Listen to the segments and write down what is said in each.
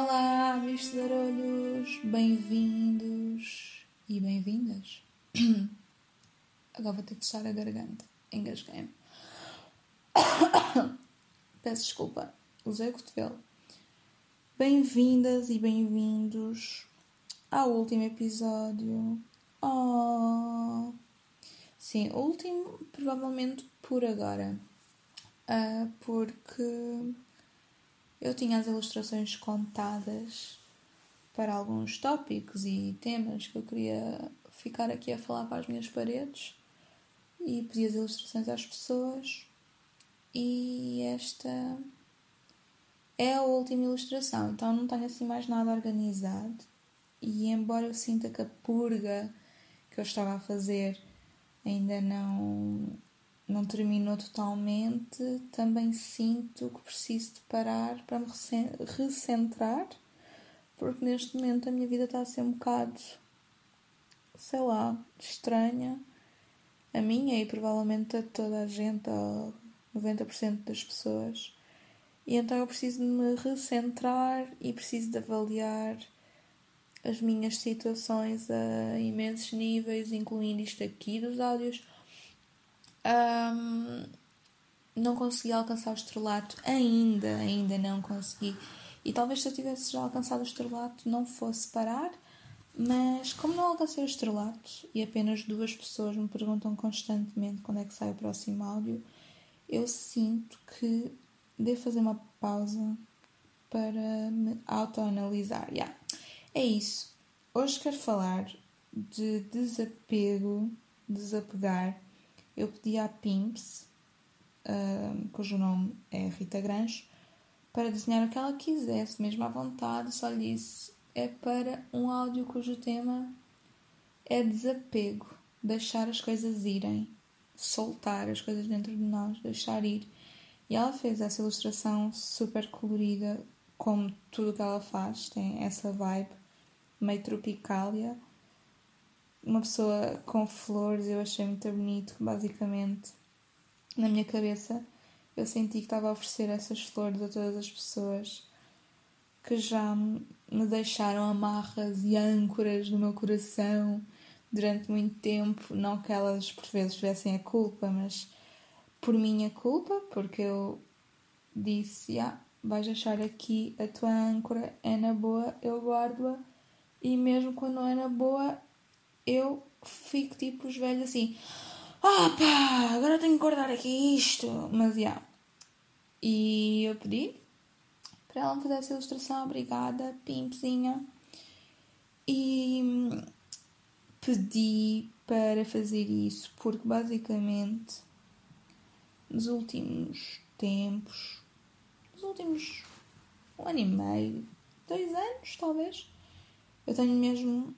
Olá, bichos de arolhos, bem-vindos e bem-vindas. Agora vou ter que fechar a garganta, engasguei-me. Peço desculpa, usei o cotovelo. Bem-vindas e bem-vindos ao último episódio. Oh! Sim, o último provavelmente por agora. Uh, porque eu tinha as ilustrações contadas para alguns tópicos e temas que eu queria ficar aqui a falar para as minhas paredes e pedi as ilustrações às pessoas. E esta é a última ilustração, então não tenho assim mais nada organizado. E embora eu sinta que a purga que eu estava a fazer ainda não não terminou totalmente, também sinto que preciso de parar para me recentrar, porque neste momento a minha vida está a ser um bocado, sei lá, estranha. A minha e provavelmente a toda a gente, ou 90% das pessoas. E então eu preciso de me recentrar e preciso de avaliar as minhas situações a imensos níveis, incluindo isto aqui dos áudios um, não consegui alcançar o estrelato ainda, ainda não consegui. E talvez se eu tivesse já alcançado o estrelato não fosse parar, mas como não alcancei o estrelato e apenas duas pessoas me perguntam constantemente quando é que sai o próximo áudio, eu sinto que devo fazer uma pausa para me autoanalisar. Yeah. É isso. Hoje quero falar de desapego, desapegar eu pedi à Pimps, uh, cujo nome é Rita Grange, para desenhar o que ela quisesse, mesmo à vontade, só lhe disse é para um áudio cujo tema é desapego, deixar as coisas irem, soltar as coisas dentro de nós, deixar ir. E ela fez essa ilustração super colorida, como tudo que ela faz, tem essa vibe meio tropicalia uma pessoa com flores, eu achei muito bonito, basicamente. Na minha cabeça, eu senti que estava a oferecer essas flores a todas as pessoas que já me deixaram amarras e âncoras no meu coração durante muito tempo. Não que elas por vezes tivessem a culpa, mas por minha culpa, porque eu disse: ah, vais achar aqui a tua âncora, é na boa, eu guardo-a. E mesmo quando não é na boa, eu fico tipo os velhos assim, ah agora tenho que guardar aqui isto. Mas já. Yeah. E eu pedi para ela me fazer essa ilustração, obrigada, pimpzinha. E pedi para fazer isso porque basicamente nos últimos tempos, nos últimos um ano e meio, dois anos talvez, eu tenho mesmo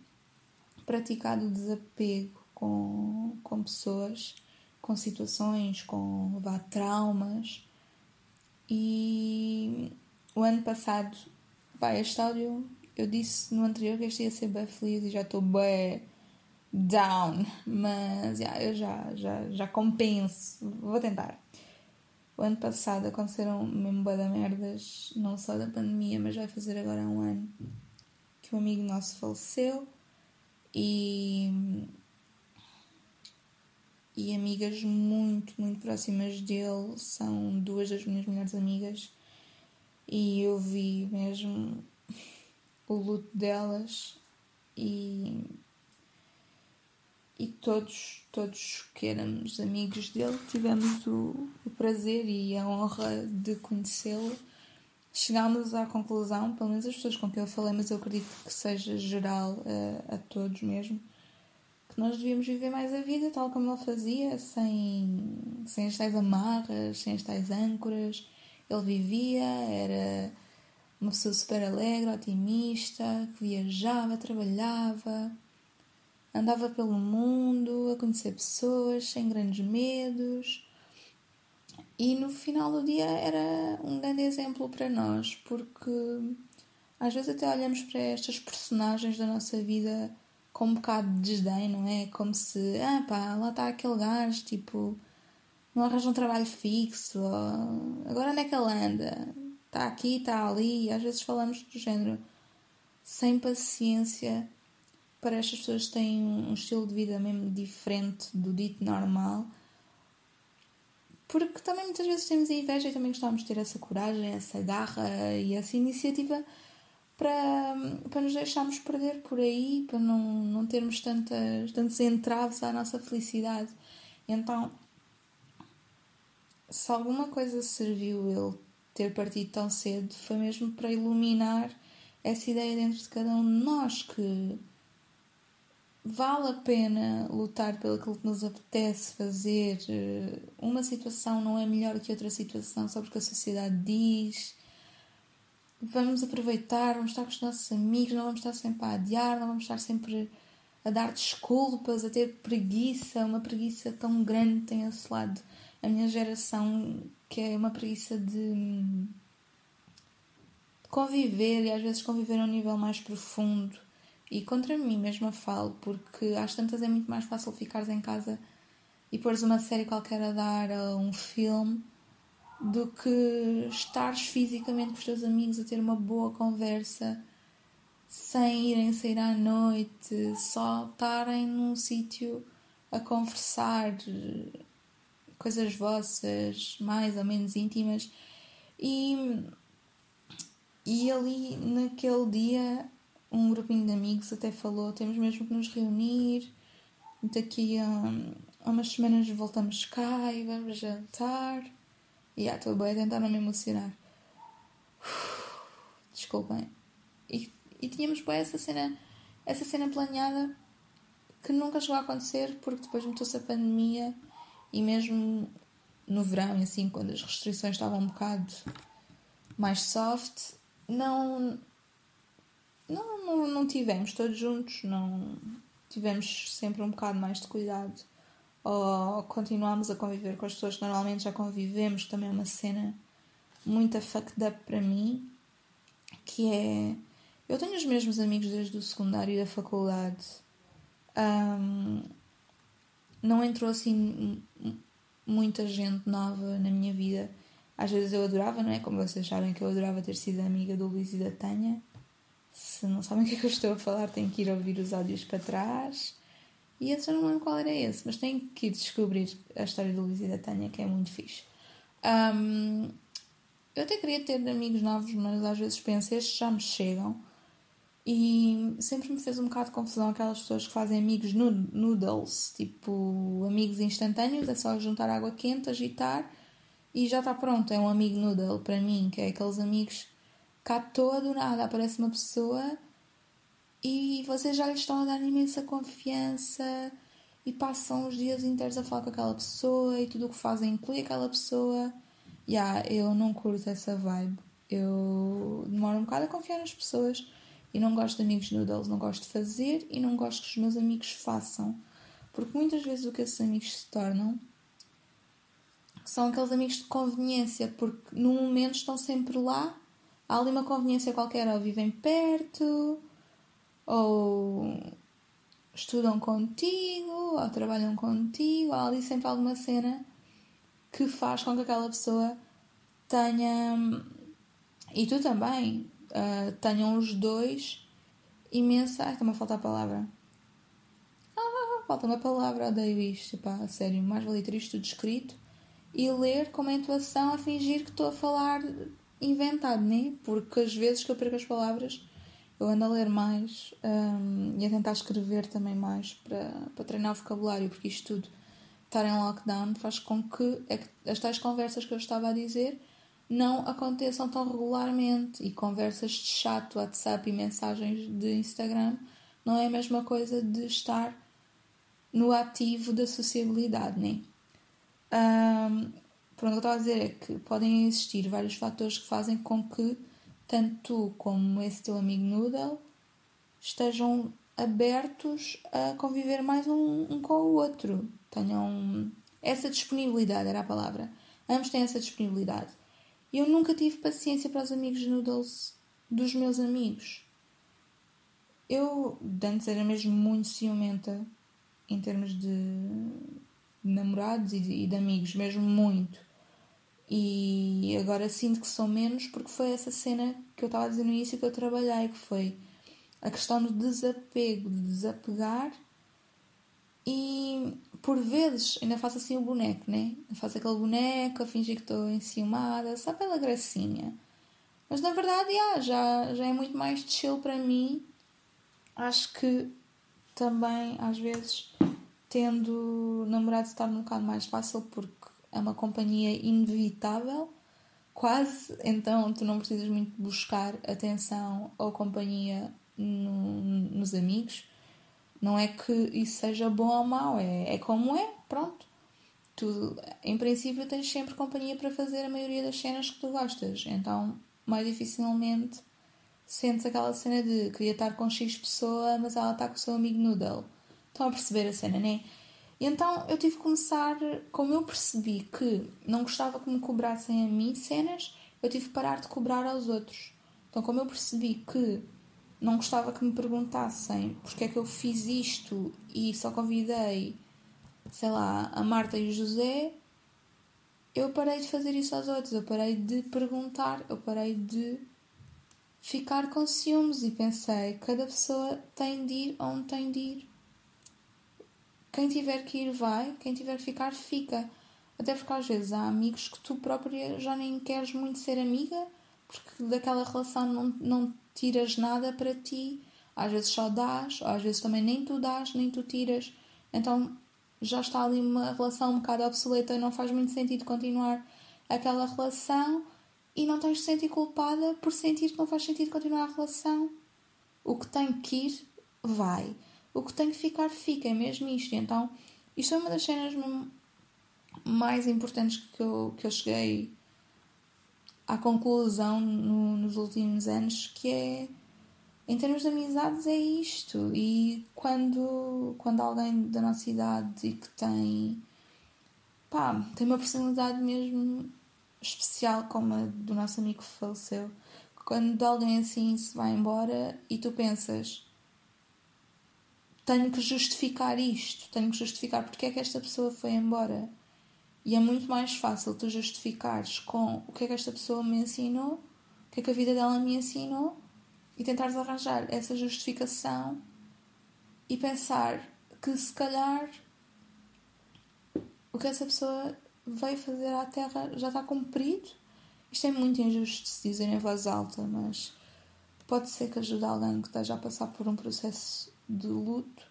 praticado desapego com, com pessoas, com situações, com vá, traumas. E o ano passado, pá, este áudio, eu disse no anterior que este ia ser bem feliz e já estou bem down, mas yeah, eu já, já, já compenso, vou tentar. O ano passado aconteceram mesmo boa da merdas, não só da pandemia, mas vai fazer agora um ano que um amigo nosso faleceu e, e amigas muito, muito próximas dele são duas das minhas melhores amigas. E eu vi mesmo o luto delas e e todos, todos que éramos amigos dele tivemos o, o prazer e a honra de conhecê-lo chegámos à conclusão, pelo menos as pessoas com quem eu falei, mas eu acredito que seja geral a, a todos mesmo, que nós devíamos viver mais a vida tal como ele fazia, sem, sem as tais amarras, sem as tais âncoras. Ele vivia, era uma pessoa super alegre, otimista, que viajava, trabalhava, andava pelo mundo a conhecer pessoas sem grandes medos e no final do dia era um grande exemplo para nós, porque às vezes até olhamos para estas personagens da nossa vida com um bocado de desdém, não é? Como se, ah pá, lá está aquele gajo, tipo, não arranja um trabalho fixo, ou, agora onde é que ele anda? está aqui, está ali, e às vezes falamos do género sem paciência para estas pessoas que têm um estilo de vida mesmo diferente do dito normal. Porque também muitas vezes temos a inveja e também gostamos de ter essa coragem, essa garra e essa iniciativa para, para nos deixarmos perder por aí, para não, não termos tantas, tantos entraves à nossa felicidade. Então, se alguma coisa serviu ele ter partido tão cedo, foi mesmo para iluminar essa ideia dentro de cada um de nós que vale a pena lutar pelo que nos apetece fazer. Uma situação não é melhor que outra situação só porque a sociedade diz vamos aproveitar, vamos estar com os nossos amigos, não vamos estar sempre a adiar, não vamos estar sempre a dar desculpas, a ter preguiça, uma preguiça tão grande tem esse lado. A minha geração, que é uma preguiça de conviver e às vezes conviver a um nível mais profundo. E contra mim mesma falo, porque às tantas é muito mais fácil ficares em casa e pôres uma série qualquer a dar, a um filme, do que estares fisicamente com os teus amigos a ter uma boa conversa sem irem sair à noite, só estarem num sítio a conversar coisas vossas mais ou menos íntimas. E, e ali naquele dia um grupinho de amigos até falou temos mesmo que nos reunir daqui a, a umas semanas voltamos cá e vamos jantar e yeah, estou bem a tentar não me emocionar. Desculpem. E, e tínhamos bem essa cena, essa cena planeada que nunca chegou a acontecer porque depois meteu-se a pandemia e mesmo no verão, assim, quando as restrições estavam um bocado mais soft, não, não, não, não tivemos todos juntos, não tivemos sempre um bocado mais de cuidado ou continuamos a conviver com as pessoas que normalmente já convivemos, também é uma cena muito fucked up para mim, que é. Eu tenho os mesmos amigos desde o secundário e da faculdade. Um, não entrou assim muita gente nova na minha vida. Às vezes eu adorava, não é? Como vocês sabem que eu adorava ter sido amiga do Luís e da Tânia. Se não sabem o que é que eu estou a falar, têm que ir ouvir os áudios para trás. E esse eu não lembro qual era esse, mas tenho que ir descobrir a história do Luís e da Tânia, que é muito fixe. Um, eu até queria ter amigos novos, mas às vezes penso, estes já me chegam. E sempre me fez um bocado de confusão aquelas pessoas que fazem amigos noodles, tipo amigos instantâneos, é só juntar água quente, agitar e já está pronto. É um amigo noodle para mim, que é aqueles amigos toa do nada aparece uma pessoa e vocês já lhes estão a dar imensa confiança e passam os dias inteiros a falar com aquela pessoa e tudo o que fazem inclui aquela pessoa. Yeah, eu não curto essa vibe. Eu demoro um bocado a confiar nas pessoas e não gosto de amigos noodles, não gosto de fazer e não gosto que os meus amigos façam. Porque muitas vezes o que esses amigos se tornam são aqueles amigos de conveniência, porque no momento estão sempre lá, há ali uma conveniência qualquer, ou vivem perto, ou estudam contigo, ou trabalham contigo, há ali sempre alguma cena que faz com que aquela pessoa tenha, e tu também, uh, tenham os dois imensa. Ai, está-me a faltar a palavra. Ah, falta-me a palavra, odeio isto, pá, sério. Mais vale ter isto tudo escrito e ler com uma intuação a fingir que estou a falar inventado, né? Porque às vezes que eu perco as palavras eu ando a ler mais um, e a tentar escrever também mais para, para treinar o vocabulário, porque isto tudo, estar em lockdown, faz com que, é as tais conversas que eu estava a dizer não aconteçam tão regularmente. E conversas de chat, WhatsApp e mensagens de Instagram não é a mesma coisa de estar no ativo da sociabilidade, né? Um, pronto, o que eu estava a dizer é que podem existir vários fatores que fazem com que tanto tu como esse teu amigo Noodle estejam abertos a conviver mais um, um com o outro. Tenham essa disponibilidade, era a palavra. Ambos têm essa disponibilidade. Eu nunca tive paciência para os amigos Noodles dos meus amigos. Eu, antes, era mesmo muito ciumenta em termos de namorados e de, e de amigos, mesmo muito. E agora sinto que sou menos porque foi essa cena que eu estava a dizer no início que eu trabalhei, que foi a questão do desapego, de desapegar e por vezes ainda faço assim o boneco, né? faço aquele boneco a fingir que estou enciumada, só pela gracinha. Mas na verdade, yeah, já, já é muito mais chill para mim. Acho que também, às vezes, tendo namorado se torna um bocado mais fácil porque é uma companhia inevitável, quase, então tu não precisas muito buscar atenção ou companhia no, nos amigos. Não é que isso seja bom ou mau, é, é como é, pronto. Tu, em princípio, tens sempre companhia para fazer a maioria das cenas que tu gostas, então mais dificilmente sentes aquela cena de queria estar com X pessoa, mas ela está com o seu amigo Noodle. Estão a perceber a cena, né? E então eu tive que começar, como eu percebi que não gostava que me cobrassem a mim cenas, eu tive que parar de cobrar aos outros. Então, como eu percebi que não gostava que me perguntassem porque é que eu fiz isto e só convidei, sei lá, a Marta e o José, eu parei de fazer isso aos outros, eu parei de perguntar, eu parei de ficar com ciúmes e pensei, cada pessoa tem de ir onde tem de ir. Quem tiver que ir, vai. Quem tiver que ficar, fica. Até porque às vezes há amigos que tu própria já nem queres muito ser amiga, porque daquela relação não, não tiras nada para ti. Às vezes só dás, ou às vezes também nem tu dás, nem tu tiras. Então já está ali uma relação um bocado obsoleta não faz muito sentido continuar aquela relação e não tens de sentir culpada por sentir que não faz sentido continuar a relação. O que tem que ir, vai o que tem que ficar, fica, é mesmo isto. Então, isto é uma das cenas mais importantes que eu, que eu cheguei à conclusão no, nos últimos anos, que é em termos de amizades é isto. E quando, quando alguém da nossa idade e que tem pá, tem uma personalidade mesmo especial como a do nosso amigo que faleceu, quando alguém assim se vai embora e tu pensas tenho que justificar isto, tenho que justificar porque é que esta pessoa foi embora. E é muito mais fácil tu justificares com o que é que esta pessoa me ensinou, o que é que a vida dela me ensinou, e tentares arranjar essa justificação e pensar que se calhar o que essa pessoa veio fazer à Terra já está cumprido. Isto é muito injusto de se dizer em voz alta, mas pode ser que ajude alguém que esteja a passar por um processo de luto.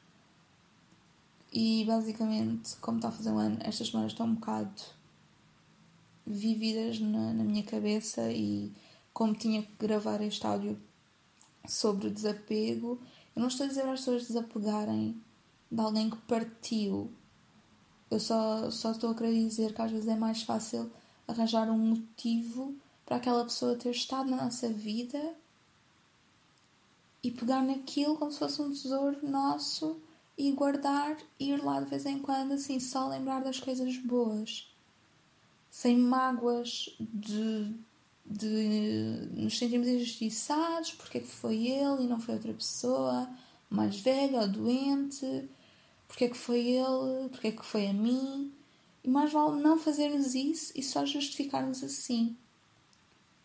E basicamente, como está a fazer um ano, estas semanas estão um bocado vividas na, na minha cabeça e como tinha que gravar este áudio sobre o desapego, eu não estou a dizer às pessoas desapegarem de alguém que partiu. Eu só, só estou a querer dizer que às vezes é mais fácil arranjar um motivo para aquela pessoa ter estado na nossa vida e pegar naquilo como se fosse um tesouro nosso e guardar e ir lá de vez em quando, assim, só lembrar das coisas boas, sem mágoas de, de nos sentirmos injustiçados, porque é que foi ele e não foi outra pessoa, mais velha ou doente, porque é que foi ele, porque é que foi a mim. E mais vale não fazermos isso e só justificarmos assim.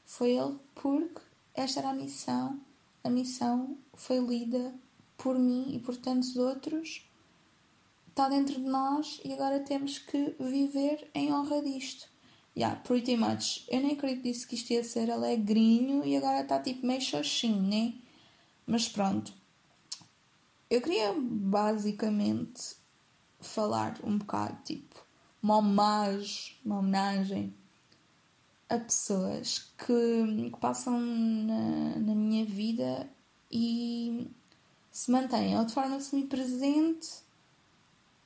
Foi ele porque esta era a missão a missão foi lida por mim e por tantos outros, está dentro de nós e agora temos que viver em honra disto. Yeah, pretty much. Eu nem acredito disse que isto ia ser alegrinho e agora está tipo meio xoxinho, né? Mas pronto. Eu queria basicamente falar um bocado, tipo, uma homenagem, uma homenagem a pessoas que, que passam na, na minha vida e se mantêm ou de forma semi-presente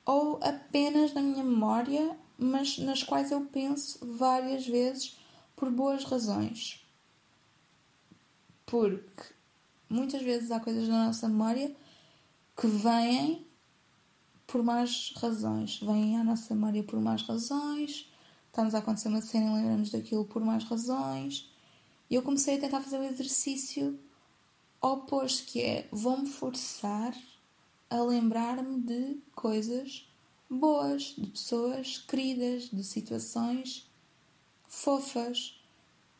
ou apenas na minha memória, mas nas quais eu penso várias vezes por boas razões. Porque muitas vezes há coisas na nossa memória que vêm por más razões, vêm à nossa memória por más razões, está-nos a acontecer uma cena e lembramos daquilo por mais razões. E eu comecei a tentar fazer o exercício oposto, que é vou-me forçar a lembrar-me de coisas boas, de pessoas queridas, de situações fofas.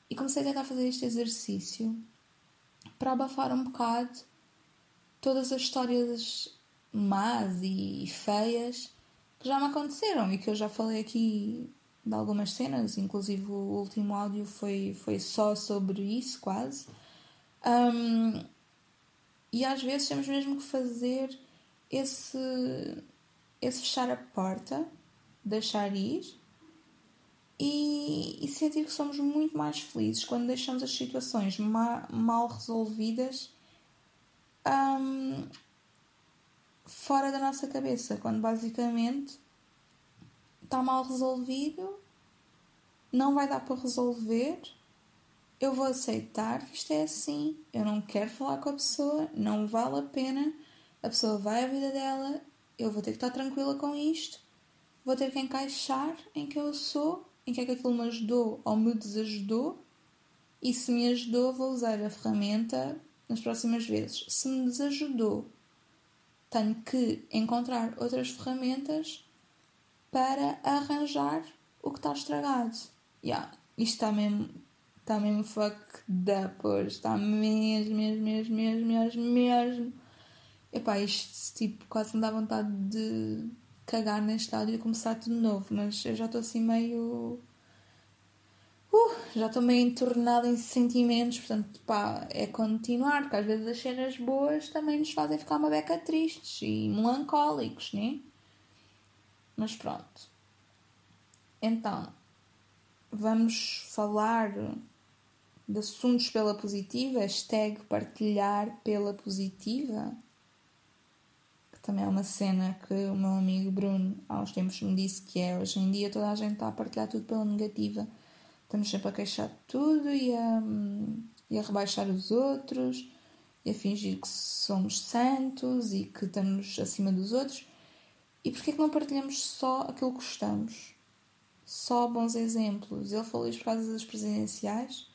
E comecei a tentar fazer este exercício para abafar um bocado todas as histórias más e feias que já me aconteceram e que eu já falei aqui de algumas cenas, inclusive o último áudio foi, foi só sobre isso, quase. Um, e às vezes temos mesmo que fazer esse, esse fechar a porta, deixar ir e, e sentir que somos muito mais felizes quando deixamos as situações ma, mal resolvidas um, fora da nossa cabeça, quando basicamente está mal resolvido, não vai dar para resolver, eu vou aceitar que isto é assim, eu não quero falar com a pessoa, não vale a pena, a pessoa vai à vida dela, eu vou ter que estar tranquila com isto, vou ter que encaixar em quem eu sou, em que é que aquilo me ajudou ou me desajudou, e se me ajudou, vou usar a ferramenta nas próximas vezes. Se me desajudou, tenho que encontrar outras ferramentas para arranjar o que está estragado. Yeah, isto está mesmo, está mesmo fucked up hoje. Está mesmo, mesmo, mesmo, mesmo, mesmo, mesmo. Epá, isto tipo quase me dá vontade de cagar neste áudio e começar tudo novo, mas eu já estou assim meio. Uh, já estou meio entornada em sentimentos, portanto, pá, é continuar, porque às vezes as cenas boas também nos fazem ficar uma beca tristes e melancólicos, né? Mas pronto. Então, vamos falar de assuntos pela positiva, hashtag partilhar pela positiva, que também é uma cena que o meu amigo Bruno há uns tempos me disse que é hoje em dia toda a gente está a partilhar tudo pela negativa. Estamos sempre a queixar de tudo e a, e a rebaixar os outros e a fingir que somos santos e que estamos acima dos outros. E porquê que não partilhamos só aquilo que gostamos? Só bons exemplos. Ele falou isto por causa das presidenciais,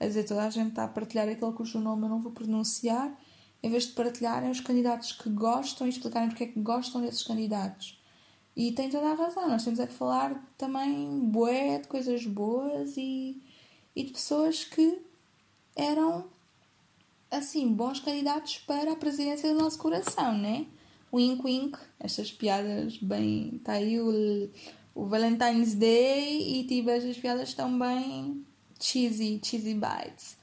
a dizer toda a gente está a partilhar aquele cujo nome eu não vou pronunciar, em vez de partilharem os candidatos que gostam e explicarem porque é que gostam desses candidatos. E tem toda a razão, nós temos é que falar também bué de coisas boas e, e de pessoas que eram assim bons candidatos para a presidência do nosso coração, né? Wink wink, estas piadas bem. Está aí o, o Valentine's Day e tipo, estas piadas estão bem cheesy, cheesy bites.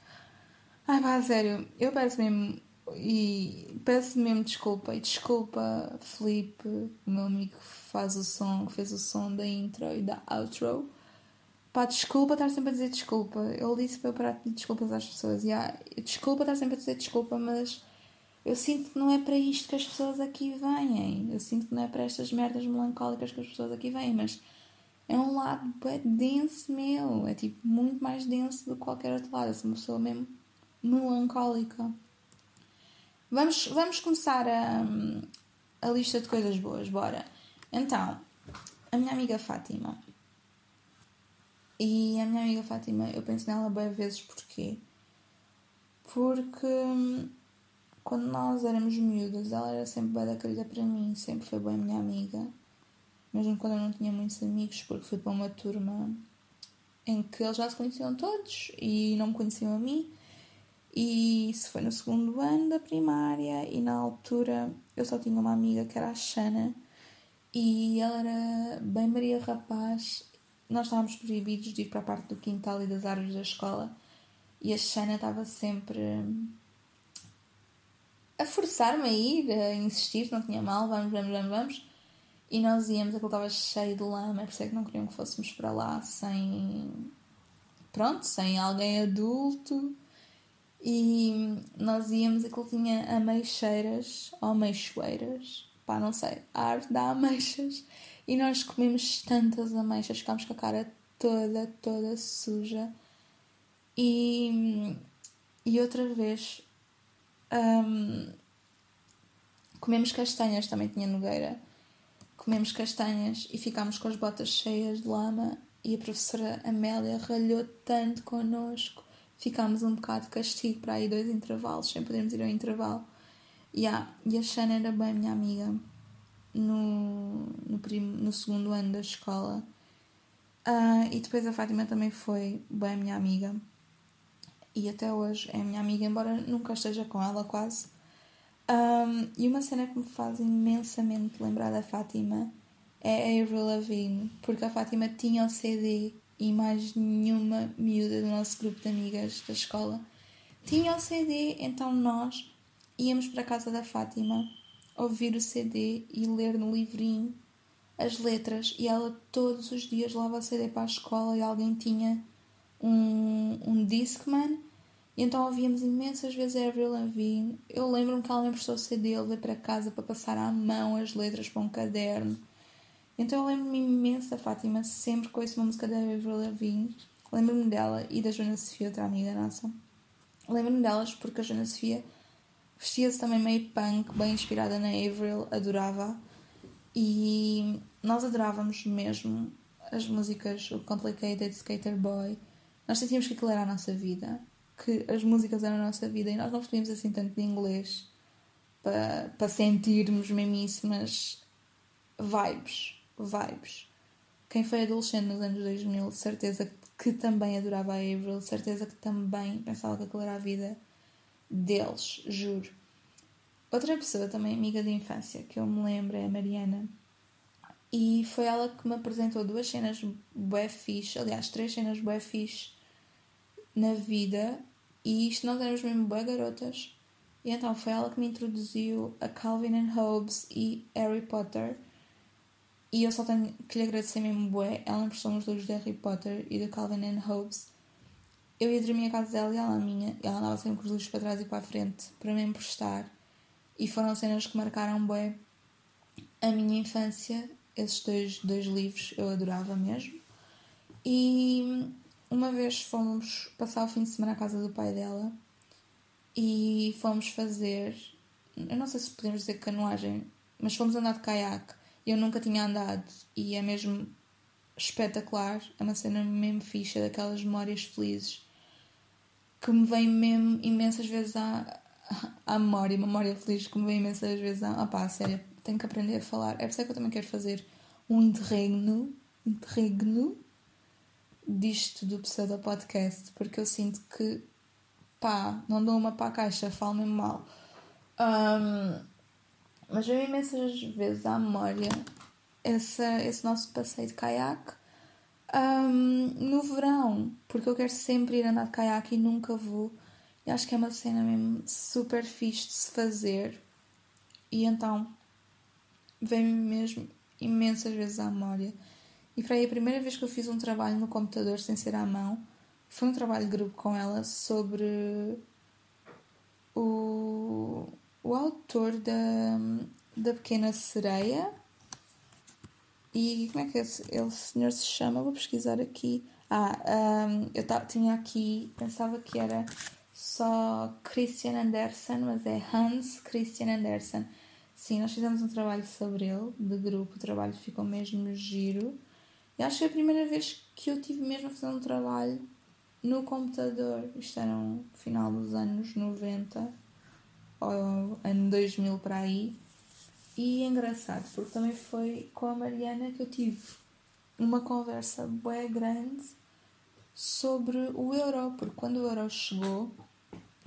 Ai pá, sério, eu peço mesmo e peço mesmo desculpa e desculpa Felipe, o meu amigo que faz o som, que fez o som da intro e da outro. Pá, desculpa estar sempre a dizer desculpa. Ele disse para eu parar de pedir desculpas às pessoas. E yeah, desculpa estar sempre a dizer desculpa, mas eu sinto que não é para isto que as pessoas aqui vêm. Eu sinto que não é para estas merdas melancólicas que as pessoas aqui vêm, mas é um lado é denso meu. É tipo muito mais denso do que qualquer outro lado. Eu sou uma pessoa mesmo melancólica. Vamos, vamos começar a, a lista de coisas boas, bora. Então, a minha amiga Fátima. E a minha amiga Fátima, eu penso nela bem vezes porquê? Porque quando nós éramos miúdas, ela era sempre bem da querida para mim, sempre foi bem minha amiga. Mesmo quando eu não tinha muitos amigos, porque fui para uma turma em que eles já se conheciam todos e não me conheciam a mim. E isso foi no segundo ano da primária, e na altura eu só tinha uma amiga que era a Xana, e ela era bem Maria Rapaz. Nós estávamos proibidos de ir para a parte do quintal e das árvores da escola, e a Xana estava sempre a forçar-me a ir, a insistir, não tinha mal, vamos, vamos, vamos, vamos. E nós íamos, aquilo estava cheio de lama, por isso é que não queriam que fôssemos para lá sem. Pronto, sem alguém adulto. E nós íamos, aquilo tinha ameixeiras, ou ameixoeiras, pá, não sei, a arte da ameixas. E nós comemos tantas ameixas, ficámos com a cara toda, toda suja. E, e outra vez um, comemos castanhas, também tinha Nogueira. Comemos castanhas e ficámos com as botas cheias de lama e a professora Amélia ralhou tanto connosco. Ficámos um bocado de castigo para aí dois intervalos, sem podermos ir ao intervalo. Yeah, e a Xana era bem minha amiga no, no, no segundo ano da escola. Uh, e depois a Fátima também foi bem minha amiga. E até hoje é minha amiga, embora nunca esteja com ela quase. Um, e uma cena que me faz imensamente lembrar da Fátima é a Avril Lavigne, porque a Fátima tinha o CD e mais nenhuma miúda do nosso grupo de amigas da escola tinha o CD, então nós íamos para a casa da Fátima ouvir o CD e ler no livrinho as letras e ela todos os dias levava o CD para a escola e alguém tinha um, um Discman e então ouvíamos imensas vezes a Avril Lavigne. Eu lembro-me que ela me emprestou o CD, eu levei para casa para passar à mão as letras para um caderno. Então eu lembro-me imenso da Fátima, sempre ouço uma música da Avril Lavigne. Lembro-me dela e da Joana Sofia, outra amiga nossa. Lembro-me delas porque a Joana Sofia vestia-se também meio punk, bem inspirada na Avril, adorava. E nós adorávamos mesmo as músicas, o Complicated Skater Boy. Nós sentíamos que aquilo era a nossa vida que as músicas eram a nossa vida e nós não percebíamos assim tanto de inglês para, para sentirmos mesmo isso, mas vibes, vibes. Quem foi adolescente nos anos 2000, certeza que também adorava a Avril, certeza que também pensava que aquilo era a vida deles, juro. Outra pessoa também amiga de infância que eu me lembro é a Mariana. E foi ela que me apresentou duas cenas bué fixe, aliás, três cenas bué fixe na vida e isto nós éramos mesmo boas garotas. E então foi ela que me introduziu a Calvin and Hobbes e Harry Potter. E eu só tenho que lhe agradecer mesmo bué. Ela emprestou-me os livros de Harry Potter e de Calvin and Hobbes. Eu ia dormir a casa dela e ela a minha. E ela andava sempre com os livros para trás e para a frente para me emprestar. E foram cenas que marcaram bué a minha infância. Esses dois, dois livros eu adorava mesmo. E uma vez fomos passar o fim de semana à casa do pai dela e fomos fazer. Eu não sei se podemos dizer canoagem, mas fomos andar de caiaque. Eu nunca tinha andado e é mesmo espetacular. É uma cena mesmo ficha, daquelas memórias felizes que me vem mesmo imensas vezes à, à memória, memória feliz que me vem imensas vezes à. Ah, sério, tenho que aprender a falar. É por isso que eu também quero fazer um interregno. Interregno disto do pseudo podcast, porque eu sinto que pá, não dou uma para a caixa, falo mesmo mal. Um, mas veio imensas vezes à memória esse, esse nosso passeio de caiaque um, no verão, porque eu quero sempre ir andar de caiaque e nunca vou. E acho que é uma cena mesmo super fixe de se fazer. E então vem-me mesmo imensas vezes à memória e para aí a primeira vez que eu fiz um trabalho no computador sem ser à mão foi um trabalho de grupo com ela sobre o, o autor da, da Pequena Sereia. E como é que esse, ele, senhor se chama? Vou pesquisar aqui. Ah, um, eu tinha aqui, pensava que era só Christian Andersen, mas é Hans Christian Andersen. Sim, nós fizemos um trabalho sobre ele, de grupo, o trabalho ficou mesmo giro. E acho que a primeira vez que eu tive mesmo a fazer um trabalho no computador. Isto era no final dos anos 90 ou ano 2000 para aí. E é engraçado, porque também foi com a Mariana que eu tive uma conversa bem grande sobre o euro, porque quando o euro chegou,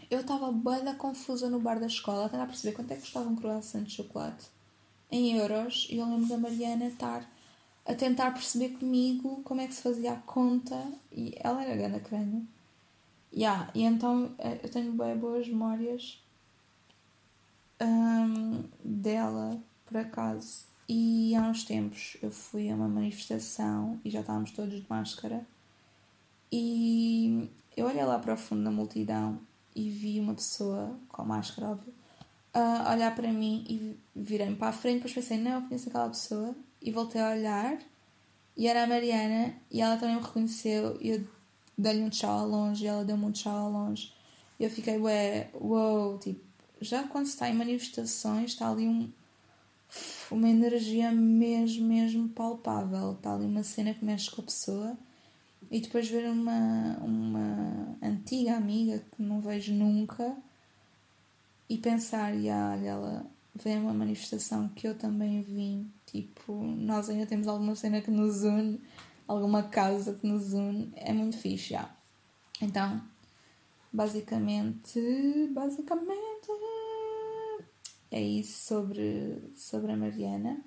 eu estava bem confusa no bar da escola, a perceber quanto é que custava um croissant de chocolate em euros, e eu lembro da Mariana estar a tentar perceber comigo como é que se fazia a conta e ela era grande crânio. Yeah, e então eh, eu tenho bem boas memórias um, dela, por acaso. E há uns tempos eu fui a uma manifestação e já estávamos todos de máscara. E eu olhei lá para o fundo da multidão e vi uma pessoa com máscara, óbvio, a olhar para mim e virei-me para a frente. Depois pensei, não, eu conheço aquela pessoa e voltei a olhar e era a Mariana e ela também me reconheceu e eu dei-lhe um tchau ao longe e ela deu-me um tchau ao longe. E eu fiquei, ué, uou, tipo, já quando se está em manifestações está ali um, uma energia mesmo, mesmo palpável, está ali uma cena que mexe com a pessoa. E depois ver uma, uma antiga amiga que não vejo nunca e pensar, e olha, ela a uma manifestação que eu também vim Tipo, nós ainda temos alguma cena que nos une alguma causa que nos une, é muito fixe, já. Então, basicamente, basicamente, é isso sobre, sobre a Mariana.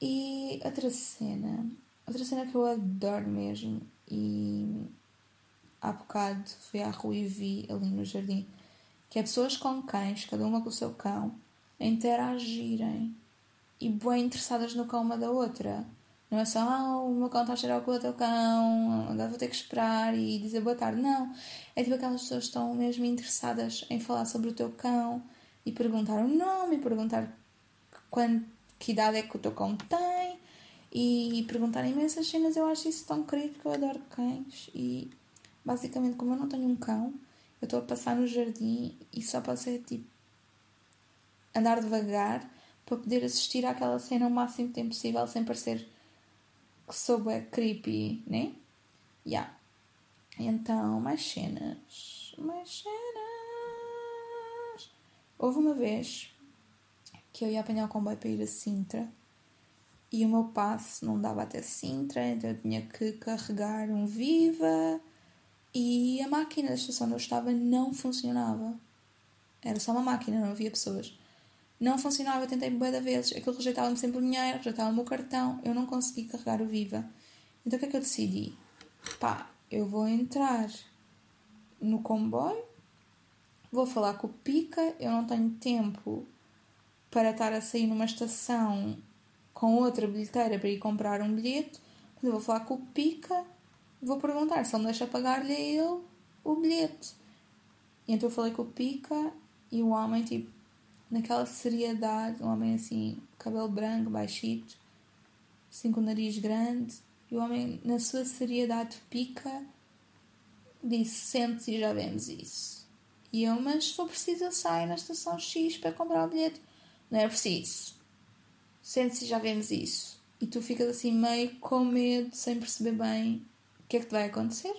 E outra cena, outra cena que eu adoro mesmo, e há bocado fui à rua e vi ali no jardim, que é pessoas com cães, cada uma com o seu cão, a interagirem e bem interessadas no cão uma da outra. Não é só, ah, o meu cão está a cheirar com o teu cão, agora vou ter que esperar e dizer boa tarde. Não. É tipo aquelas pessoas que estão mesmo interessadas em falar sobre o teu cão e perguntar o nome, e perguntar quando, que idade é que o teu cão tem e perguntar imensas cenas. Eu acho isso tão querido porque eu adoro cães e basicamente, como eu não tenho um cão, eu estou a passar no jardim e só posso ser tipo andar devagar para poder assistir àquela cena o máximo tempo possível sem parecer que sou é creepy, né? Yeah. Então, mais cenas. Mais cenas. Houve uma vez que eu ia apanhar o comboio para ir a Sintra e o meu passe não dava até Sintra, então eu tinha que carregar um Viva e a máquina da estação onde eu estava não funcionava. Era só uma máquina, não havia pessoas. Não funcionava, tentei boa vezes. Aquilo rejeitava-me sempre o dinheiro, rejeitava o cartão. Eu não consegui carregar o Viva. Então o que é que eu decidi? Pá, eu vou entrar no comboio, vou falar com o Pica. Eu não tenho tempo para estar a sair numa estação com outra bilheteira para ir comprar um bilhete. Mas eu vou falar com o Pica, vou perguntar se ele me deixa pagar-lhe a ele o bilhete. E então eu falei com o Pica e o homem, tipo, naquela seriedade, um homem assim, cabelo branco, baixito, assim com o nariz grande, e o homem, na sua seriedade pica, disse: Sente-se e já vemos isso. E eu, mas se for preciso, eu saio na estação X para comprar o bilhete. Não é preciso. Sente-se e já vemos isso. E tu ficas assim meio com medo, sem perceber bem o que é que te vai acontecer.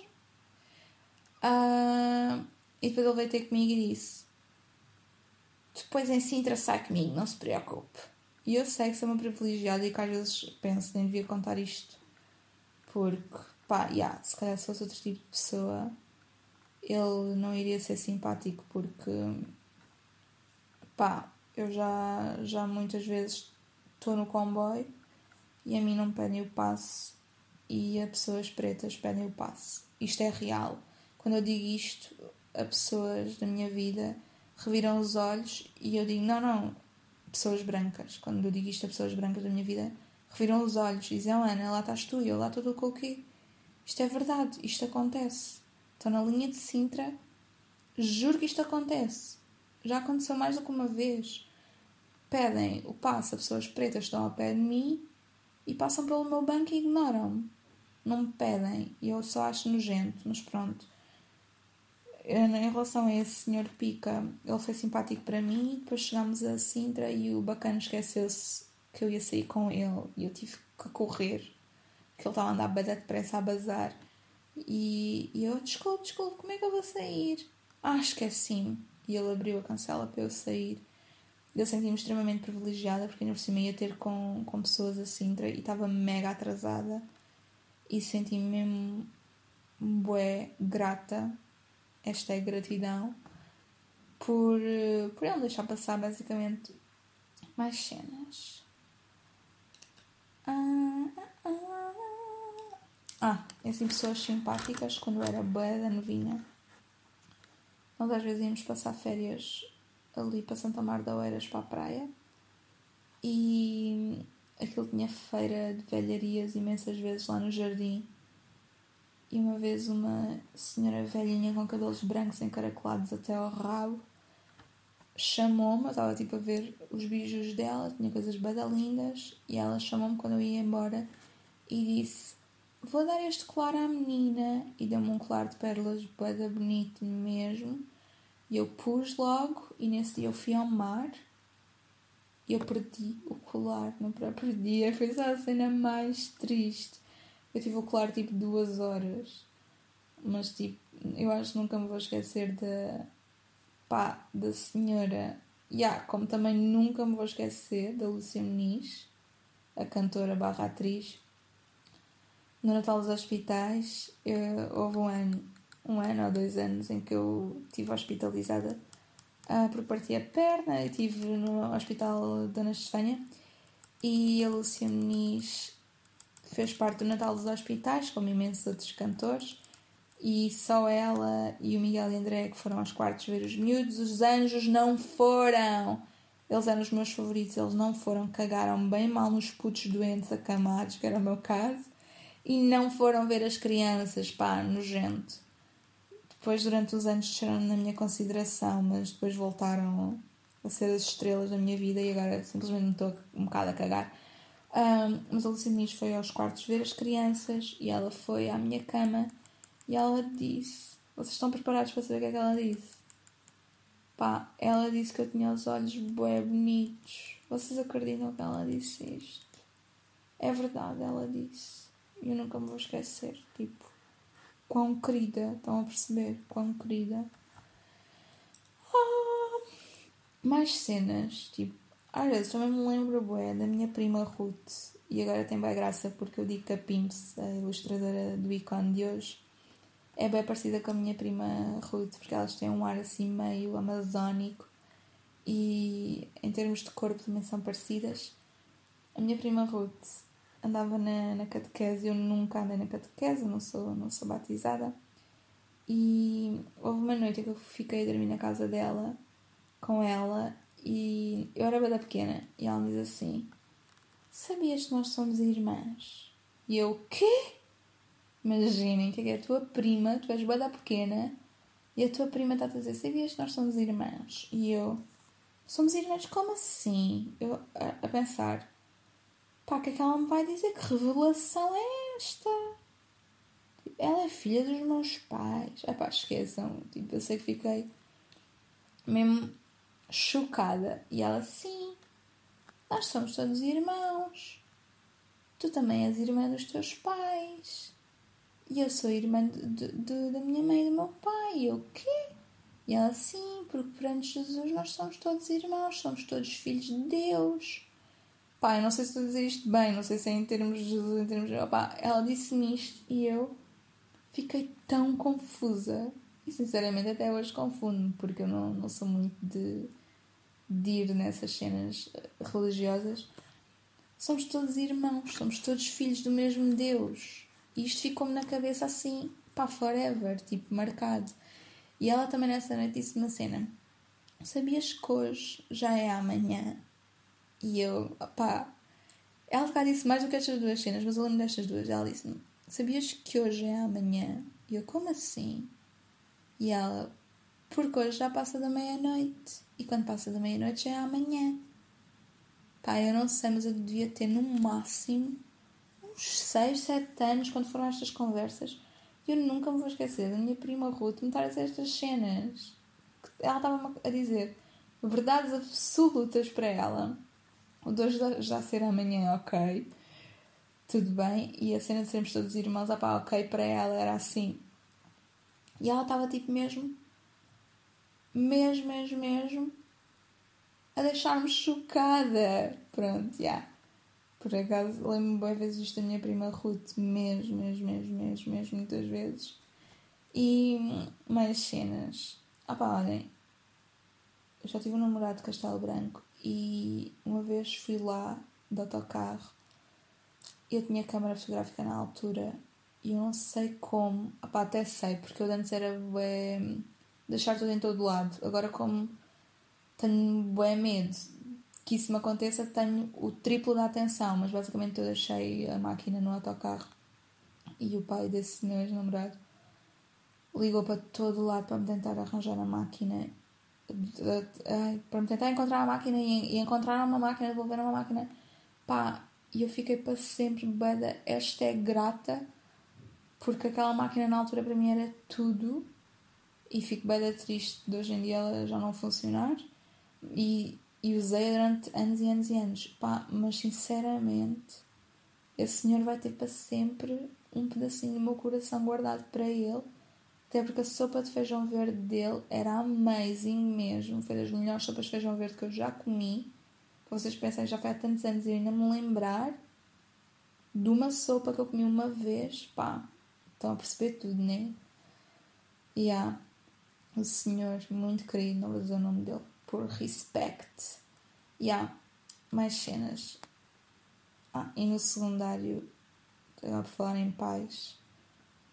Uh, e depois ele veio ter comigo e disse: depois em Sintra sai comigo, não se preocupe. E eu sei que sou uma privilegiada e que às vezes penso, nem devia contar isto. Porque, pá, yeah, se calhar se fosse outro tipo de pessoa, ele não iria ser simpático porque, pá, eu já, já muitas vezes estou no comboio e a mim não pedem o passe e a pessoas pretas pedem o passe. Isto é real. Quando eu digo isto a pessoas da minha vida reviram os olhos e eu digo: não, não, pessoas brancas. Quando eu digo isto a pessoas brancas da minha vida, reviram os olhos e dizem: oh, Ana, lá estás tu e eu lá estou com o quê? Isto é verdade, isto acontece. Estou na linha de Sintra, juro que isto acontece. Já aconteceu mais do que uma vez. Pedem o passo a pessoas pretas estão ao pé de mim e passam pelo meu banco e ignoram-me. Não me pedem e eu só acho nojento, mas pronto em relação a esse senhor Pica, ele foi simpático para mim. Depois chegámos a Sintra e o bacana esqueceu-se que eu ia sair com ele e eu tive que correr, que ele estava a andar bem depressa a bazar. E, e eu, desculpe, desculpe, como é que eu vou sair? Ah, esqueci-me. E ele abriu a cancela para eu sair. Eu senti-me extremamente privilegiada porque ainda por cima ia ter com, com pessoas a Sintra e estava mega atrasada. E senti-me mesmo bué grata esta é gratidão por, por ele deixar passar basicamente mais cenas. Ah, ah, ah. ah assim, pessoas simpáticas quando eu era boa da novinha. Nós às vezes íamos passar férias ali para Santa Mar da Oeiras para a praia e aquilo tinha feira de velharias imensas vezes lá no jardim e uma vez uma senhora velhinha com cabelos brancos encaracolados até ao rabo chamou-me, eu estava tipo a ver os bijos dela, tinha coisas badalindas e ela chamou-me quando eu ia embora e disse vou dar este colar à menina. E deu-me um colar de pérolas bada bonito mesmo. E eu pus logo e nesse dia eu fui ao mar e eu perdi o colar no próprio dia. Foi só a cena mais triste eu tive o colar tipo duas horas. Mas tipo, eu acho que nunca me vou esquecer da pá, da senhora. Yeah, como também nunca me vou esquecer da Lúcia Muniz, a cantora barra atriz. no Natal dos Hospitais, eu, houve um ano, um ano ou dois anos em que eu estive hospitalizada uh, por partir a perna. Eu estive no Hospital Dona Estefânia e a Lúcia Muniz fez parte do Natal dos Hospitais, como imensos outros cantores. E só ela e o Miguel e André que foram aos quartos ver os miúdos. Os anjos não foram! Eles eram os meus favoritos, eles não foram, cagaram bem mal nos putos doentes acamados, que era o meu caso e não foram ver as crianças, pá, nojento. Depois, durante os anos, desceram na minha consideração, mas depois voltaram a ser as estrelas da minha vida e agora simplesmente me estou um bocado a cagar. Um, mas a Luciana foi aos quartos ver as crianças e ela foi à minha cama e ela disse: Vocês estão preparados para saber o que é que ela disse? Pá, ela disse que eu tinha os olhos bué bonitos. Vocês acreditam que ela disse isto? É verdade, ela disse e eu nunca me vou esquecer. Tipo, quão querida, estão a perceber? Quão querida. Ah, mais cenas, tipo, às vezes também me lembro bué da minha prima Ruth, e agora tem bem graça porque eu digo que a Pimps, a ilustradora do ícone de hoje, é bem parecida com a minha prima Ruth, porque elas têm um ar assim meio amazónico e em termos de corpo também são parecidas. A minha prima Ruth andava na, na catequese, eu nunca andei na catequese, não sou, não sou batizada. E houve uma noite que eu fiquei a dormir na casa dela, com ela, e eu era bada pequena, e ela me diz assim: Sabias que nós somos irmãs? E eu, quê? Imaginem que é a tua prima, tu és bada pequena, e a tua prima está a dizer: Sabias que nós somos irmãs? E eu, somos irmãs? Como assim? Eu a, a pensar Pá, o que é que ela me vai dizer? Que revelação é esta? Ela é filha dos meus pais. É pá, esqueçam. Tipo, eu sei que fiquei mesmo chocada. E ela, sim, nós somos todos irmãos. Tu também és irmã dos teus pais. E eu sou irmã de, da minha mãe e do meu pai. E eu, o quê? E ela, sim, porque perante Jesus nós somos todos irmãos, somos todos filhos de Deus. Eu não sei se estou a dizer isto bem, não sei se é em termos de Jesus, em termos de. Ela disse-me isto e eu fiquei tão confusa. E sinceramente até hoje confundo-me, porque eu não, não sou muito de, de ir nessas cenas religiosas. Somos todos irmãos, somos todos filhos do mesmo Deus. E isto ficou-me na cabeça assim, pá, forever, tipo, marcado. E ela também nessa noite disse uma cena: Sabias que hoje já é amanhã? E eu, pá, ela cá disse mais do que estas duas cenas, mas eu lembro destas duas. Ela disse-me: Sabias que hoje é amanhã? E eu, como assim? E ela, porque hoje já passa da meia-noite. E quando passa da meia-noite é amanhã. Pá, eu não sei, mas eu devia ter no máximo uns 6, 7 anos quando foram estas conversas. E eu nunca me vou esquecer da minha prima Ruth me dizer estas cenas. Ela estava a dizer verdades absolutas para ela o de hoje já ser amanhã, ok. Tudo bem. E a cena de sermos todos irmãos, ah pá, ok, para ela era assim. E ela estava tipo mesmo, mesmo, mesmo, mesmo, a deixar-me chocada. Pronto, já. Yeah. Por acaso, lembro-me bem vezes isto da minha prima Ruth, mesmo, mesmo, mesmo, mesmo, mesmo, muitas vezes. E mais cenas. Ah pá, olhem, eu já tive um namorado de Castelo Branco e uma vez fui lá de autocarro eu tinha câmera fotográfica na altura e eu não sei como, opá, até sei, porque eu antes era bué, deixar tudo em todo lado. Agora como tenho bué medo que isso me aconteça, tenho o triplo da atenção, mas basicamente eu deixei a máquina no autocarro e o pai desse meu ex-namorado ligou para todo lado para me tentar arranjar a máquina para me tentar encontrar a máquina e, encontrar uma máquina, devolver uma máquina. Pá, e eu fiquei para sempre bada hashtag grata porque aquela máquina na altura para mim era tudo e fico bada triste de hoje em dia ela já não funcionar e, e usei durante anos e anos e anos. Pá, mas sinceramente esse senhor vai ter para sempre um pedacinho do meu coração guardado para ele até porque a sopa de feijão verde dele era amazing mesmo. Foi das melhores sopas de feijão verde que eu já comi. Para vocês pensem, já foi há tantos anos e ainda me lembrar de uma sopa que eu comi uma vez, pá, estão a perceber tudo, né? E há o senhor muito querido, não vou dizer o nome dele, por respect. E há mais cenas. Ah, e no secundário, agora por falar em pais,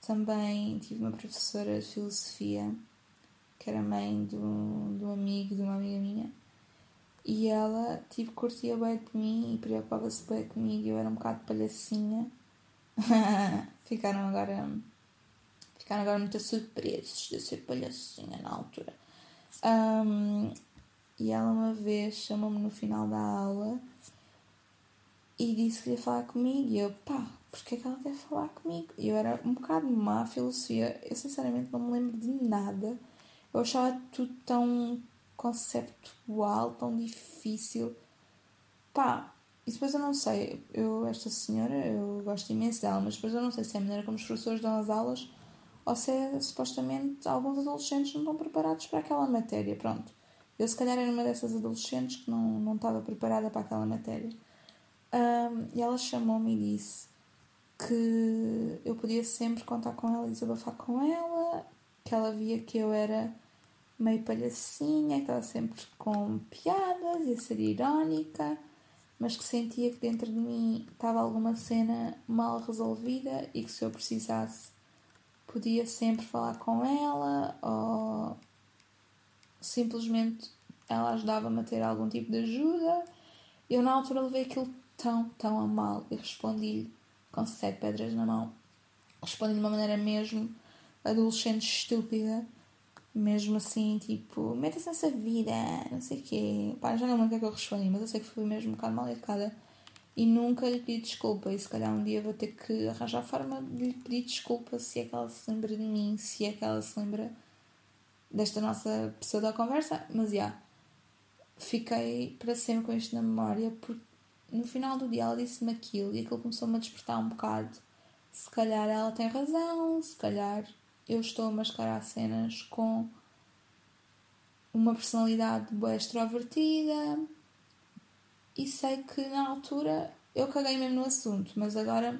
também tive uma professora de filosofia que era mãe de um, de um amigo, de uma amiga minha, e ela, tipo, curtia bem de mim e preocupava-se bem comigo. Eu era um bocado palhacinha. ficaram agora. Ficaram agora muito surpresos de ser palhacinha na altura. Um, e ela uma vez chamou-me no final da aula e disse que ia falar comigo. E eu, pá, porquê que ela quer falar comigo? E eu era um bocado má filosofia. Eu sinceramente não me lembro de nada. Eu achava tudo tão conceptual, tão difícil. Pá, e depois eu não sei, eu, esta senhora, eu gosto imenso dela, mas depois eu não sei se é a maneira como os professores dão as aulas ou se é, supostamente alguns adolescentes não estão preparados para aquela matéria. Pronto, eu se calhar era uma dessas adolescentes que não, não estava preparada para aquela matéria. Um, e ela chamou-me e disse que eu podia sempre contar com ela e desabafar com ela, que ela via que eu era meio palhacinha, que estava sempre com piadas e a ser irónica, mas que sentia que dentro de mim estava alguma cena mal resolvida e que se eu precisasse podia sempre falar com ela ou simplesmente ela ajudava-me a ter algum tipo de ajuda. Eu na altura levei aquilo tão, tão a mal e respondi-lhe com sete pedras na mão. Respondi de uma maneira mesmo adolescente estúpida mesmo assim, tipo, meta-se nessa vida, não sei o quê. Pá, já não lembro o que é que eu respondi, mas eu sei que fui mesmo um bocado mal educada e nunca lhe pedi desculpa. E se calhar um dia vou ter que arranjar forma de lhe pedir desculpa se é que ela se lembra de mim, se é que ela se lembra desta nossa pseudo-conversa. Mas já, yeah, fiquei para sempre com isto na memória porque no final do dia ela disse-me aquilo e aquilo começou-me a despertar um bocado. Se calhar ela tem razão, se calhar eu estou a mascarar cenas com uma personalidade boa extrovertida e sei que na altura eu caguei mesmo no assunto, mas agora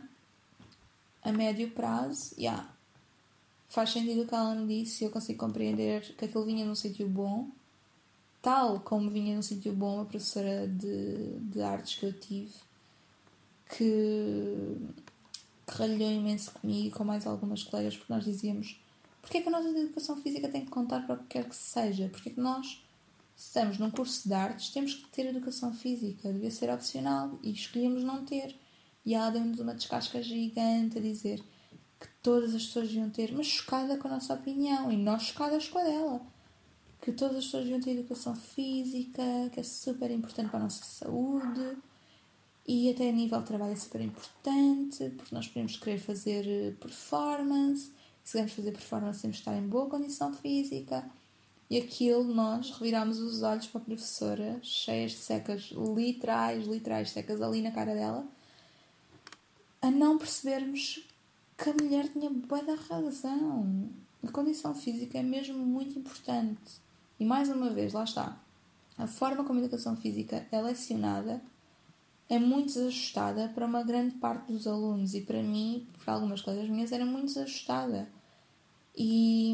a médio prazo, já yeah, faz sentido o que ela me disse eu consigo compreender que aquilo vinha num sítio bom, tal como vinha num sítio bom a professora de, de artes que eu tive, que que ralhou imenso comigo e com mais algumas colegas, porque nós dizíamos porque é que a nossa educação física tem que contar para o que quer que seja? Porque é que nós, se estamos num curso de artes, temos que ter educação física, devia ser opcional e escolhemos não ter. E ela deu-nos uma descasca gigante a dizer que todas as pessoas deviam ter, mas chocada com a nossa opinião e nós chocadas com a dela. Que todas as pessoas deviam ter educação física, que é super importante para a nossa saúde e até a nível de trabalho é super importante, porque nós podemos querer fazer eh, performance, queremos fazer performance temos que estar em boa condição física. E aquilo nós revirámos os olhos para a professora, cheias de secas, literais, literais secas ali na cara dela, a não percebermos que a mulher tinha boa da razão. A condição física é mesmo muito importante. E mais uma vez, lá está. A forma como a educação física é lecionada é muito desajustada para uma grande parte dos alunos e para mim, para algumas coisas minhas, era muito desajustada. E,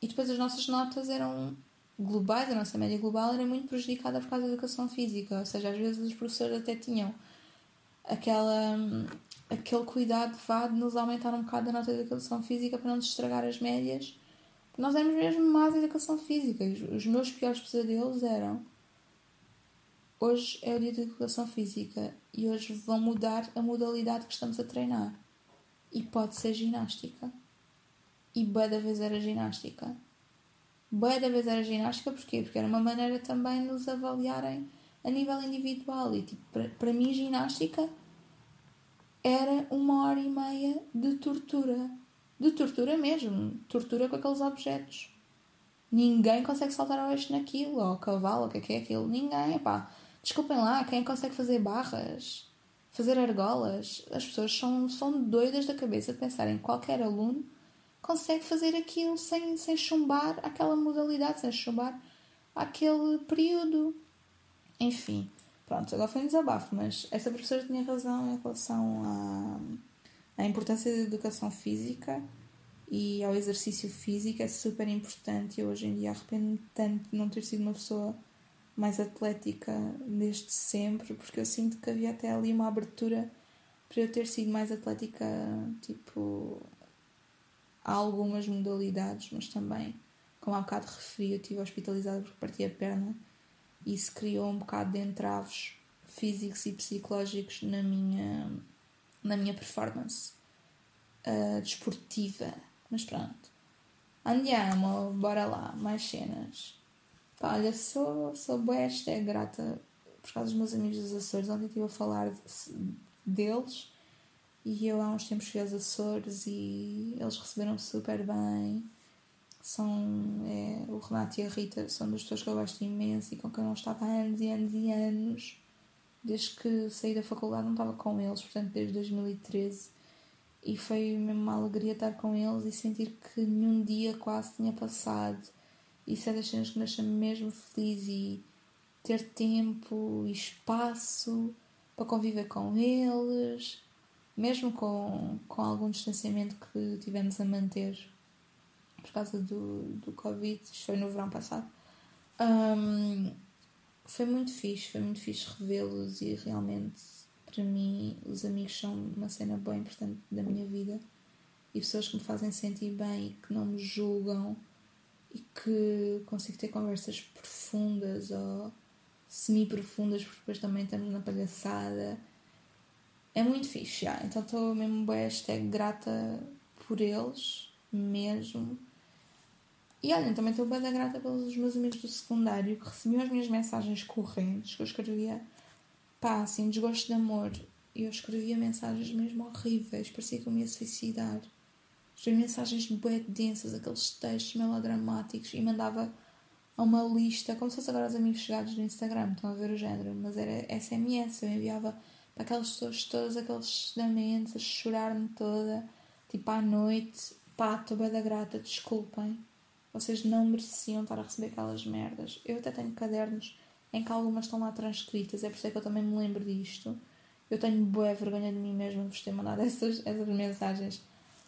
e depois as nossas notas eram globais, a nossa média global era muito prejudicada por causa da educação física, ou seja, às vezes os professores até tinham aquela, aquele cuidado vá de nos aumentar um bocado a nota de educação física para não nos estragar as médias. Nós éramos mesmo más educação física. Os meus piores pesadelos eram Hoje é o dia de educação física e hoje vão mudar a modalidade que estamos a treinar. E pode ser ginástica. E bué da vez era ginástica. Bué da vez era ginástica porquê? Porque era uma maneira também de nos avaliarem a nível individual. E tipo, para, mim ginástica era uma hora e meia de tortura. De tortura mesmo. Tortura com aqueles objetos. Ninguém consegue saltar ao eixo naquilo, ou cavalo, o que é que é aquilo. Ninguém, pá. Desculpem lá, quem consegue fazer barras, fazer argolas? As pessoas são, são doidas da cabeça de pensar em qualquer aluno consegue fazer aquilo sem, sem chumbar aquela modalidade, sem chumbar aquele período. Enfim, Pronto, agora foi um desabafo, mas essa professora tinha razão em relação à, à importância da educação física e ao exercício físico, é super importante. Eu hoje em dia arrependo-me tanto de não ter sido uma pessoa mais atlética desde sempre, porque eu sinto que havia até ali uma abertura para eu ter sido mais atlética, tipo, há algumas modalidades, mas também, como há bocado referi, eu estive hospitalizada porque parti a perna e isso criou um bocado de entraves físicos e psicológicos na minha, na minha performance uh, desportiva. Mas pronto. Andiamo, bora lá, mais cenas. Pá, olha, sou, sou boa grata por causa dos meus amigos dos Açores. Ontem estive a falar de, deles e eu há uns tempos fui aos Açores e eles receberam super bem. São é, o Renato e a Rita são duas pessoas que eu gosto imenso e com quem eu não estava há anos e anos e anos. Desde que saí da faculdade não estava com eles, portanto desde 2013. E foi mesmo uma alegria estar com eles e sentir que nenhum dia quase tinha passado isso é das cenas que me deixa mesmo feliz e ter tempo e espaço para conviver com eles, mesmo com, com algum distanciamento que tivemos a manter por causa do, do Covid, isto foi no verão passado. Um, foi muito fixe, foi muito fixe revê-los e realmente para mim os amigos são uma cena bem importante da minha vida e pessoas que me fazem sentir bem e que não me julgam e que consigo ter conversas profundas ou semi-profundas, porque depois também estamos na palhaçada. É muito fixe, já. Então estou mesmo bem grata por eles, mesmo. E olhem, também estou bem grata pelos meus amigos do secundário que recebiam as minhas mensagens correntes, que eu escrevia, pá, assim, desgosto de amor. E eu escrevia mensagens mesmo horríveis, parecia que eu me ia suicidar escrevia mensagens bem densas, aqueles textos melodramáticos e mandava a uma lista, como se fosse agora os amigos chegados no Instagram, estão a ver o género, mas era SMS, eu enviava para aquelas pessoas todas aqueles ensinamentos, a chorar-me toda, tipo à noite, pá, estou bem da grata, desculpem, vocês não mereciam estar a receber aquelas merdas. Eu até tenho cadernos em que algumas estão lá transcritas, é por isso que eu também me lembro disto. Eu tenho boa vergonha de mim mesma por ter mandado essas, essas mensagens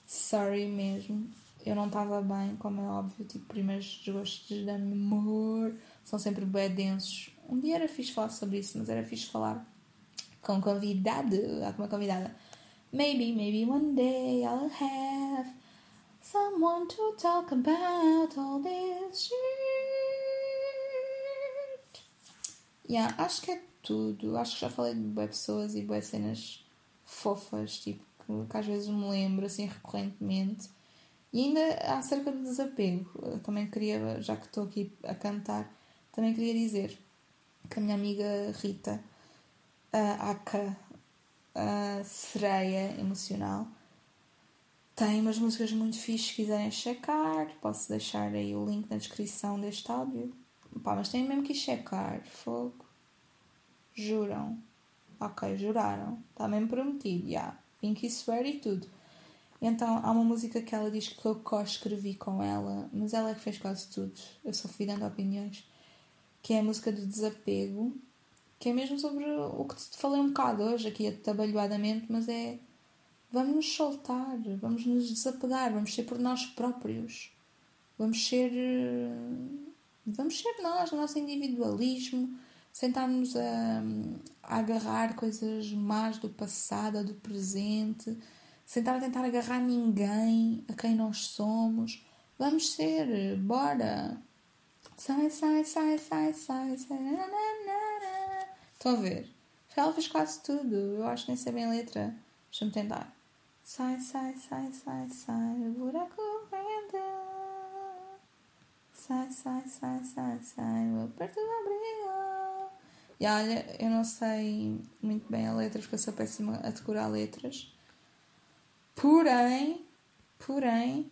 sorry mesmo. Eu não estava bem, como é óbvio, tipo, primeiros desgostos de amor são sempre bem densos. Um dia era fixe falar sobre isso, mas era fixe falar com convidado, com uma convidada. Maybe, maybe one day I'll have someone to talk about all this shit. Yeah, acho que é tudo. Acho que já falei de boas pessoas e boas cenas fofas, tipo, que, que às vezes me lembro assim recorrentemente. E ainda acerca do desapego, eu também queria, já que estou aqui a cantar, também queria dizer que a minha amiga Rita, a Aka, a sereia emocional, tem umas músicas muito fixes se quiserem checar. Posso deixar aí o link na descrição deste áudio. Pá, mas têm mesmo que checar. Fogo. Juram. Ok, juraram. Está mesmo prometido, já. Yeah. Pinky Swear e tudo. Então há uma música que ela diz que eu co-escrevi com ela, mas ela é que fez quase tudo. Eu só fui dando opiniões. Que é a música do desapego, que é mesmo sobre o que te falei um bocado hoje, aqui atabalhoadamente, mas é vamos nos soltar, vamos nos desapegar, vamos ser por nós próprios, vamos ser. Vamos ser nós, o nosso individualismo, sentarmos a, a agarrar coisas más do passado, do presente, sentar a tentar agarrar ninguém, a quem nós somos. Vamos ser, bora! Sai, sai, sai, sai, sai, sai. A ver? Ela fez quase tudo. Eu acho que nem sei bem a letra. Deixa-me tentar. Sai, sai, sai, sai, sai, buraco venda. Sai, sai, sai, sai, sai, vou perto da briga. E olha, eu não sei muito bem a letra porque eu sou péssima a decorar letras. Porém, porém,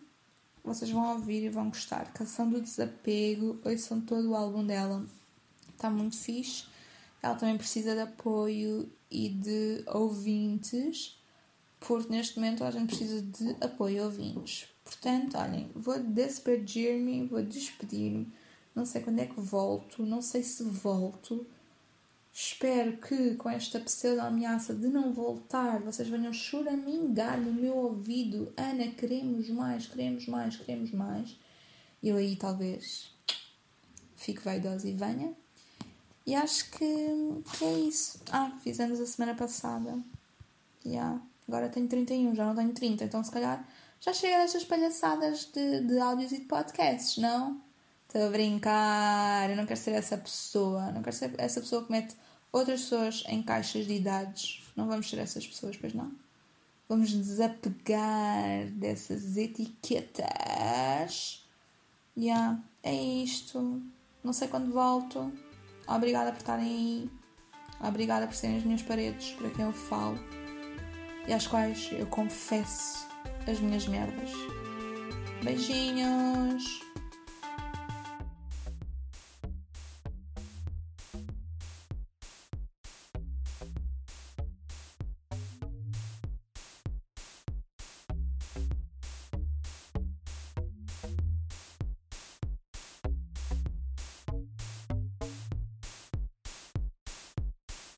vocês vão ouvir e vão gostar. Canção do Desapego, ouçam todo o álbum dela. Está muito fixe. Ela também precisa de apoio e de ouvintes, porque neste momento a gente precisa de apoio ouvintes. Portanto, olhem, vou despedir-me, vou despedir-me. Não sei quando é que volto, não sei se volto Espero que com esta pseudo-ameaça de não voltar, vocês venham choramingar no meu ouvido. Ana, queremos mais, queremos mais, queremos mais. Eu aí talvez fique vaidosa e venha. E acho que, que é isso. Ah, fiz anos a semana passada. Yeah. Agora tenho 31, já não tenho 30, então se calhar já chega destas palhaçadas de, de áudios e de podcasts, não? Estou a brincar, eu não quero ser essa pessoa, não quero ser essa pessoa que mete outras pessoas em caixas de idades. Não vamos ser essas pessoas, pois não? Vamos desapegar dessas etiquetas. Yeah, é isto. Não sei quando volto. Obrigada por estarem aí. Obrigada por serem as minhas paredes, para quem eu falo. E às quais eu confesso as minhas merdas. Beijinhos!